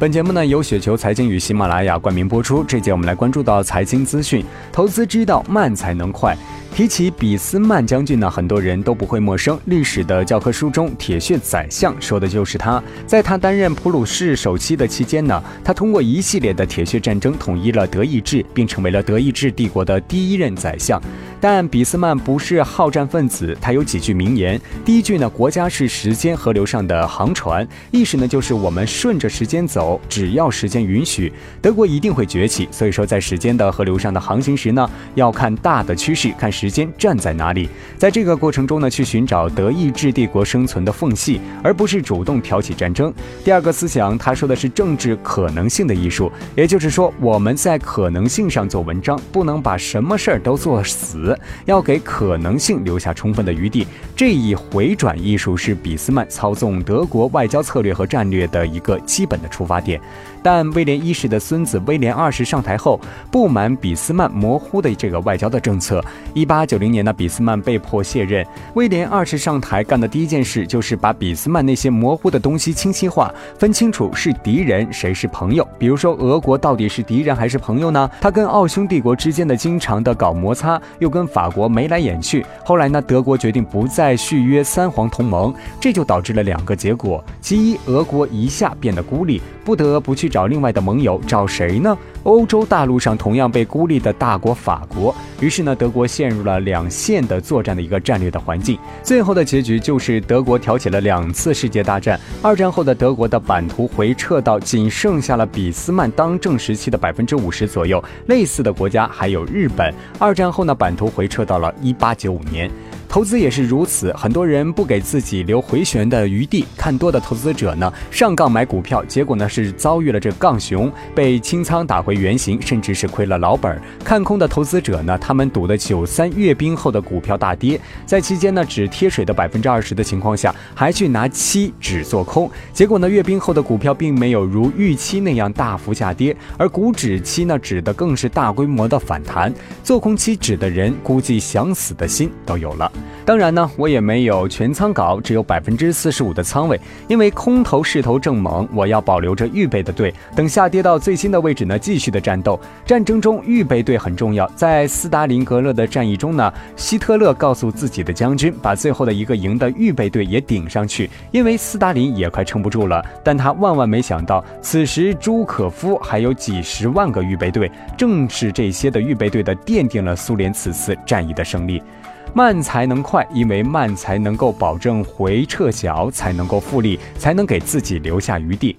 本节目呢由雪球财经与喜马拉雅冠名播出。这节我们来关注到财经资讯，投资之道慢才能快。提起俾斯曼将军呢，很多人都不会陌生。历史的教科书中，铁血宰相说的就是他。在他担任普鲁士首期的期间呢，他通过一系列的铁血战争统一了德意志，并成为了德意志帝国的第一任宰相。但俾斯曼不是好战分子，他有几句名言。第一句呢，国家是时间河流上的航船，意思呢就是我们顺着时间走，只要时间允许，德国一定会崛起。所以说，在时间的河流上的航行时呢，要看大的趋势，看时间站在哪里，在这个过程中呢，去寻找德意志帝国生存的缝隙，而不是主动挑起战争。第二个思想，他说的是政治可能性的艺术，也就是说，我们在可能性上做文章，不能把什么事儿都做死。要给可能性留下充分的余地，这一回转艺术是俾斯曼操纵德国外交策略和战略的一个基本的出发点。但威廉一世的孙子威廉二世上台后，不满俾斯曼模糊的这个外交的政策。一八九零年呢，俾斯曼被迫卸任。威廉二世上台干的第一件事就是把俾斯曼那些模糊的东西清晰化，分清楚是敌人谁是朋友。比如说，俄国到底是敌人还是朋友呢？他跟奥匈帝国之间的经常的搞摩擦，又跟法国眉来眼去。后来呢，德国决定不再续约三皇同盟，这就导致了两个结果：其一，俄国一下变得孤立，不得不去。找另外的盟友，找谁呢？欧洲大陆上同样被孤立的大国法国。于是呢，德国陷入了两线的作战的一个战略的环境。最后的结局就是德国挑起了两次世界大战。二战后的德国的版图回撤到仅剩下了俾斯曼当政时期的百分之五十左右。类似的国家还有日本。二战后呢，版图回撤到了一八九五年。投资也是如此，很多人不给自己留回旋的余地。看多的投资者呢，上杠买股票，结果呢是遭遇了这杠熊，被清仓打回原形，甚至是亏了老本。看空的投资者呢，他们赌的九三阅兵后的股票大跌，在期间呢只贴水的百分之二十的情况下，还去拿期指做空，结果呢阅兵后的股票并没有如预期那样大幅下跌，而股指期呢指的更是大规模的反弹。做空期指的人估计想死的心都有了。当然呢，我也没有全仓搞，只有百分之四十五的仓位，因为空头势头正猛，我要保留着预备的队，等下跌到最新的位置呢，继续的战斗。战争中预备队很重要，在斯大林格勒的战役中呢，希特勒告诉自己的将军，把最后的一个营的预备队也顶上去，因为斯大林也快撑不住了。但他万万没想到，此时朱可夫还有几十万个预备队，正是这些的预备队的奠定了苏联此次战役的胜利。慢才能快，因为慢才能够保证回撤小，才能够复利，才能给自己留下余地。